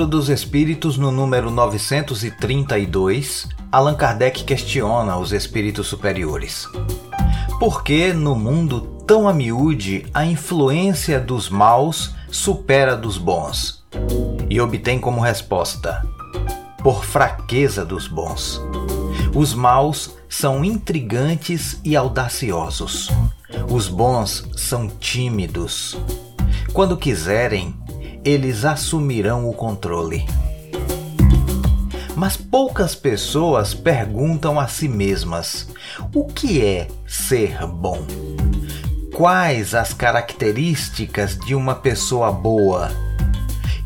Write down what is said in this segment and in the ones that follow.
Livro dos Espíritos, no número 932, Allan Kardec questiona os espíritos superiores. Por que no mundo tão a miúde a influência dos maus supera dos bons? E obtém como resposta: por fraqueza dos bons. Os maus são intrigantes e audaciosos. Os bons são tímidos. Quando quiserem, eles assumirão o controle. Mas poucas pessoas perguntam a si mesmas: o que é ser bom? Quais as características de uma pessoa boa?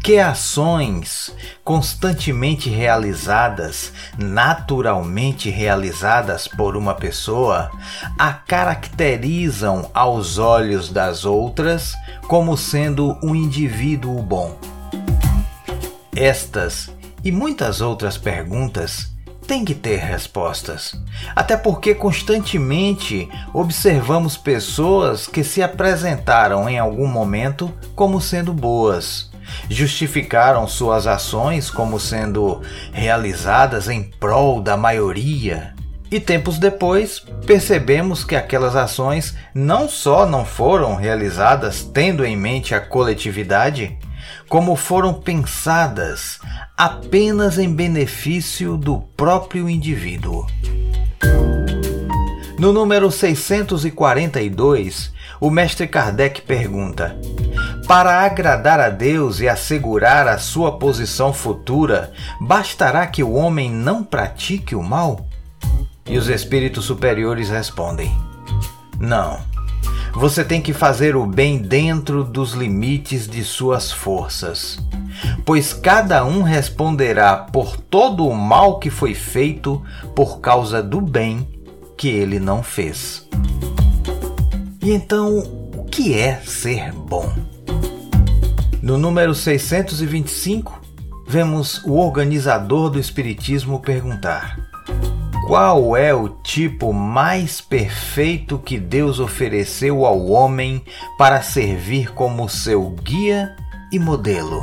Que ações constantemente realizadas, naturalmente realizadas por uma pessoa, a caracterizam aos olhos das outras como sendo um indivíduo bom? Estas e muitas outras perguntas têm que ter respostas. Até porque constantemente observamos pessoas que se apresentaram em algum momento como sendo boas justificaram suas ações como sendo realizadas em prol da maioria. E tempos depois, percebemos que aquelas ações não só não foram realizadas tendo em mente a coletividade, como foram pensadas apenas em benefício do próprio indivíduo. No número 642, o mestre Kardec pergunta: para agradar a Deus e assegurar a sua posição futura, bastará que o homem não pratique o mal? E os espíritos superiores respondem: Não. Você tem que fazer o bem dentro dos limites de suas forças, pois cada um responderá por todo o mal que foi feito por causa do bem que ele não fez. E então, o que é ser bom? No número 625, vemos o organizador do Espiritismo perguntar: Qual é o tipo mais perfeito que Deus ofereceu ao homem para servir como seu guia e modelo?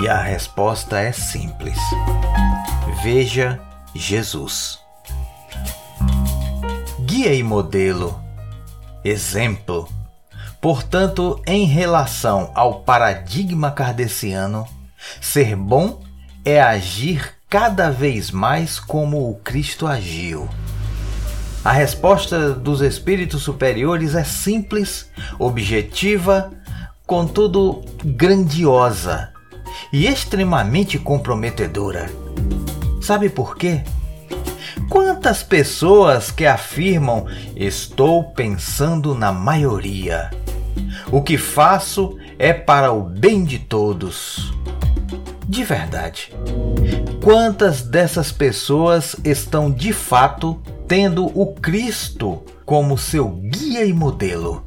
E a resposta é simples: Veja Jesus. Guia e modelo, exemplo Portanto, em relação ao paradigma kardeciano, ser bom é agir cada vez mais como o Cristo agiu. A resposta dos espíritos superiores é simples, objetiva, contudo grandiosa e extremamente comprometedora. Sabe por quê? Quantas pessoas que afirmam estou pensando na maioria? O que faço é para o bem de todos. De verdade. Quantas dessas pessoas estão de fato tendo o Cristo como seu guia e modelo?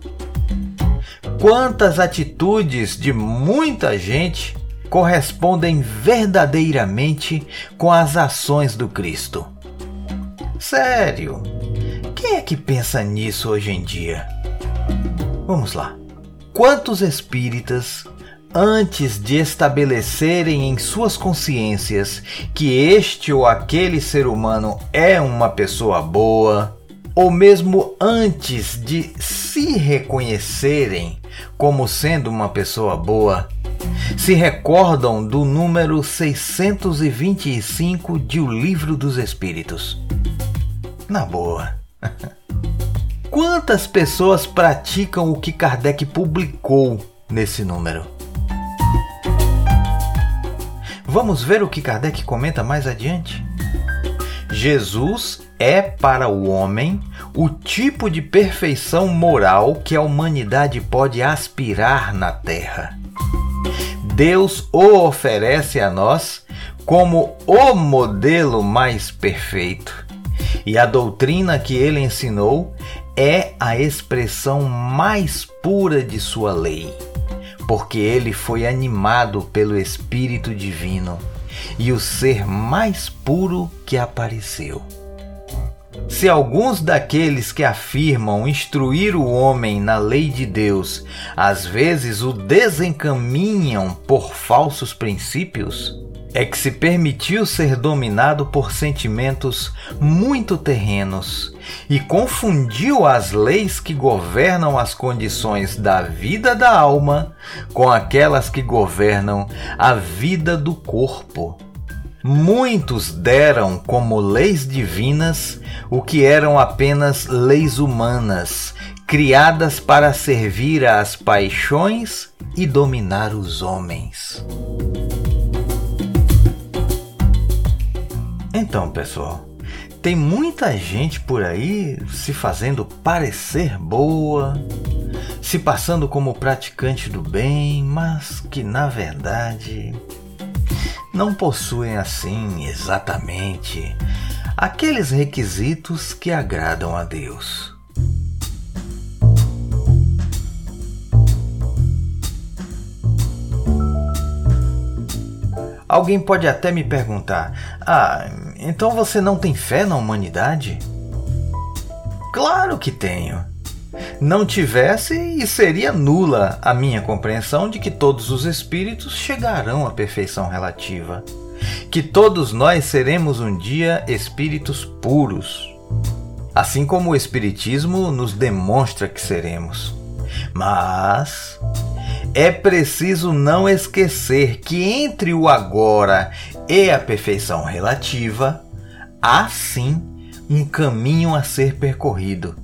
Quantas atitudes de muita gente correspondem verdadeiramente com as ações do Cristo? Sério, quem é que pensa nisso hoje em dia? Vamos lá. Quantos espíritas, antes de estabelecerem em suas consciências que este ou aquele ser humano é uma pessoa boa, ou mesmo antes de se reconhecerem como sendo uma pessoa boa, se recordam do número 625 de O Livro dos Espíritos? Na boa. Quantas pessoas praticam o que Kardec publicou nesse número? Vamos ver o que Kardec comenta mais adiante? Jesus é para o homem o tipo de perfeição moral que a humanidade pode aspirar na Terra. Deus o oferece a nós como o modelo mais perfeito e a doutrina que ele ensinou é a expressão mais pura de sua lei, porque ele foi animado pelo Espírito Divino e o ser mais puro que apareceu. Se alguns daqueles que afirmam instruir o homem na lei de Deus às vezes o desencaminham por falsos princípios, é que se permitiu ser dominado por sentimentos muito terrenos e confundiu as leis que governam as condições da vida da alma com aquelas que governam a vida do corpo. Muitos deram como leis divinas o que eram apenas leis humanas, criadas para servir às paixões e dominar os homens. Então, pessoal, tem muita gente por aí se fazendo parecer boa, se passando como praticante do bem, mas que na verdade não possuem assim exatamente aqueles requisitos que agradam a Deus. Alguém pode até me perguntar: Ah, então você não tem fé na humanidade? Claro que tenho. Não tivesse e seria nula a minha compreensão de que todos os espíritos chegarão à perfeição relativa. Que todos nós seremos um dia espíritos puros. Assim como o Espiritismo nos demonstra que seremos. Mas é preciso não esquecer que entre o agora e a perfeição relativa há sim um caminho a ser percorrido,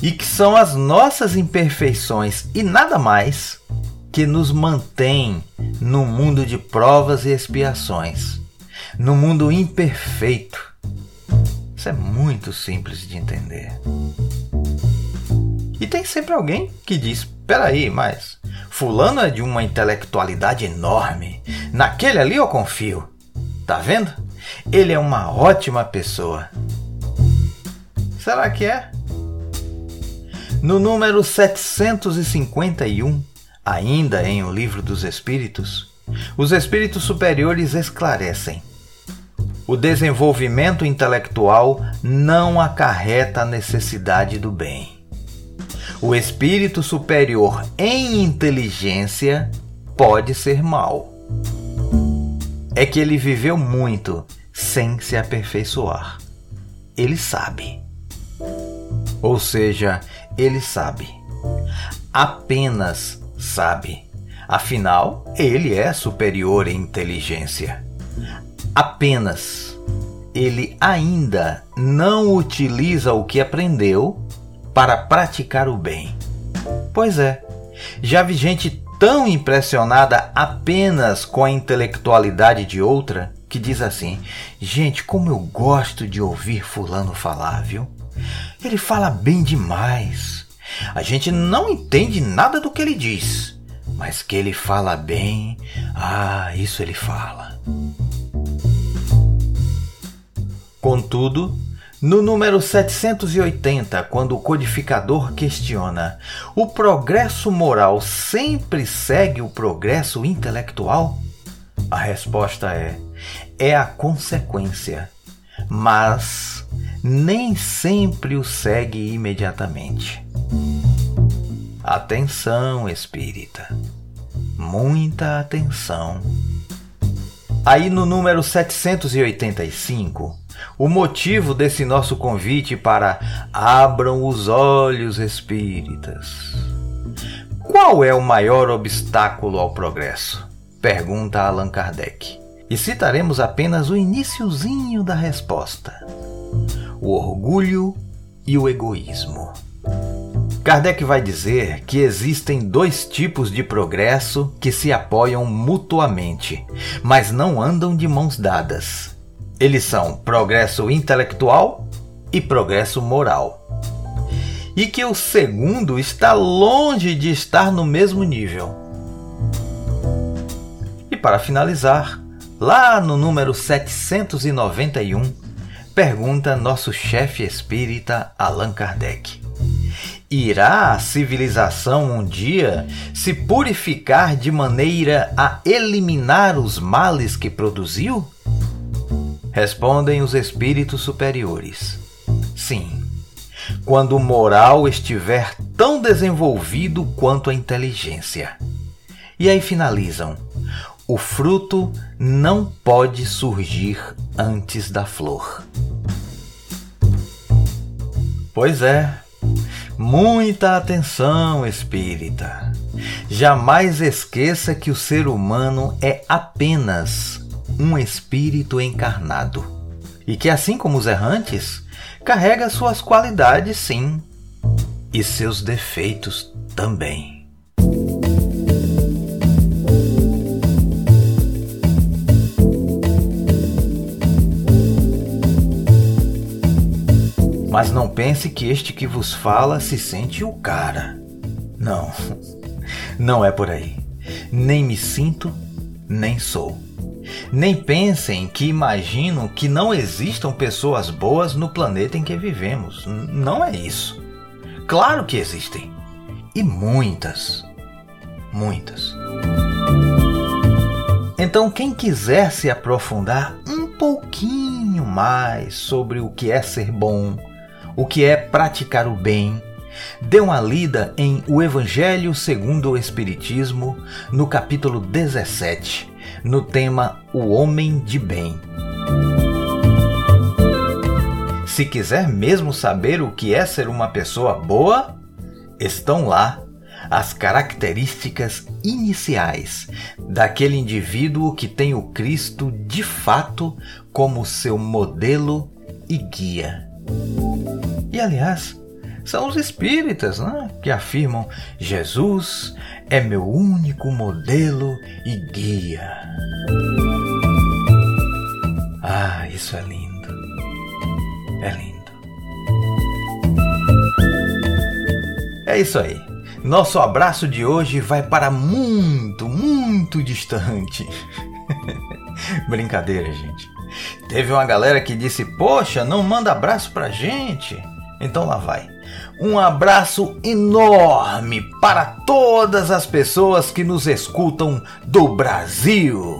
e que são as nossas imperfeições e nada mais que nos mantém no mundo de provas e expiações, no mundo imperfeito. Isso é muito simples de entender. E tem sempre alguém que diz: peraí, mas Fulano é de uma intelectualidade enorme. Naquele ali eu confio. Tá vendo? Ele é uma ótima pessoa. Será que é? No número 751, ainda em O Livro dos Espíritos, os espíritos superiores esclarecem: o desenvolvimento intelectual não acarreta a necessidade do bem o espírito superior em inteligência pode ser mal. É que ele viveu muito sem se aperfeiçoar. Ele sabe. Ou seja, ele sabe. Apenas sabe. Afinal, ele é superior em inteligência. Apenas ele ainda não utiliza o que aprendeu para praticar o bem. Pois é, já vi gente tão impressionada apenas com a intelectualidade de outra que diz assim: Gente, como eu gosto de ouvir Fulano falar, viu? Ele fala bem demais. A gente não entende nada do que ele diz, mas que ele fala bem, ah, isso ele fala. Contudo, no número 780, quando o codificador questiona: o progresso moral sempre segue o progresso intelectual? A resposta é: é a consequência, mas nem sempre o segue imediatamente. Atenção, espírita. Muita atenção. Aí no número 785, o motivo desse nosso convite para abram os olhos espíritas. Qual é o maior obstáculo ao progresso? Pergunta Allan Kardec. E citaremos apenas o iníciozinho da resposta: o orgulho e o egoísmo. Kardec vai dizer que existem dois tipos de progresso que se apoiam mutuamente, mas não andam de mãos dadas. Eles são progresso intelectual e progresso moral. E que o segundo está longe de estar no mesmo nível. E para finalizar, lá no número 791, pergunta nosso chefe espírita Allan Kardec: Irá a civilização um dia se purificar de maneira a eliminar os males que produziu? Respondem os espíritos superiores. Sim, quando o moral estiver tão desenvolvido quanto a inteligência. E aí finalizam: o fruto não pode surgir antes da flor. Pois é, muita atenção, espírita. Jamais esqueça que o ser humano é apenas um espírito encarnado e que, assim como os errantes, carrega suas qualidades, sim, e seus defeitos também. Mas não pense que este que vos fala se sente o cara. Não, não é por aí. Nem me sinto, nem sou. Nem pensem que imagino que não existam pessoas boas no planeta em que vivemos. Não é isso. Claro que existem. E muitas. Muitas. Então, quem quiser se aprofundar um pouquinho mais sobre o que é ser bom, o que é praticar o bem, dê uma lida em O Evangelho segundo o Espiritismo, no capítulo 17, no tema O Homem de Bem. Se quiser mesmo saber o que é ser uma pessoa boa, estão lá as características iniciais daquele indivíduo que tem o Cristo de fato como seu modelo e guia. E aliás, são os espíritas né, que afirmam: Jesus é meu único modelo e guia. Ah, isso é lindo. É lindo. É isso aí. Nosso abraço de hoje vai para muito, muito distante. Brincadeira, gente. Teve uma galera que disse: Poxa, não manda abraço pra gente. Então lá vai. Um abraço enorme para todas as pessoas que nos escutam do Brasil,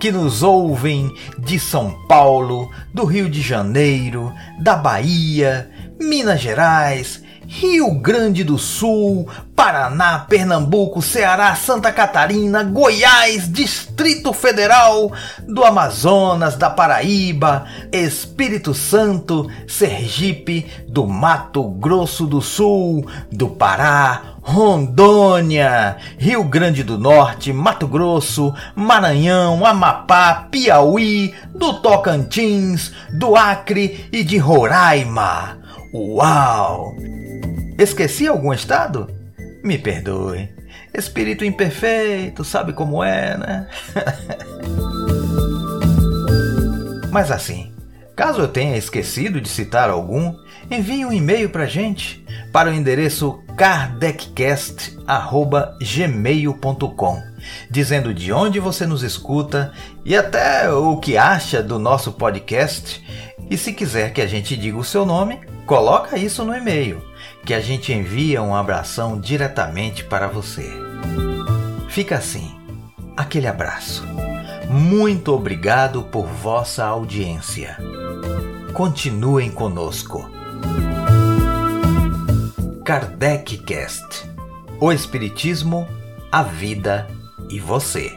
que nos ouvem de São Paulo, do Rio de Janeiro, da Bahia, Minas Gerais, Rio Grande do Sul, Paraná, Pernambuco, Ceará, Santa Catarina, Goiás, Distrito Federal, do Amazonas, da Paraíba, Espírito Santo, Sergipe, do Mato Grosso do Sul, do Pará, Rondônia, Rio Grande do Norte, Mato Grosso, Maranhão, Amapá, Piauí, do Tocantins, do Acre e de Roraima. Uau! Esqueci algum estado? Me perdoe. Espírito imperfeito, sabe como é, né? Mas assim, caso eu tenha esquecido de citar algum, envie um e-mail pra gente para o endereço kardeccast@gmail.com, dizendo de onde você nos escuta e até o que acha do nosso podcast. E se quiser que a gente diga o seu nome, coloca isso no e-mail que a gente envia um abração diretamente para você. Fica assim, aquele abraço. Muito obrigado por vossa audiência. Continuem conosco. Kardec Cast. O Espiritismo, a vida e você.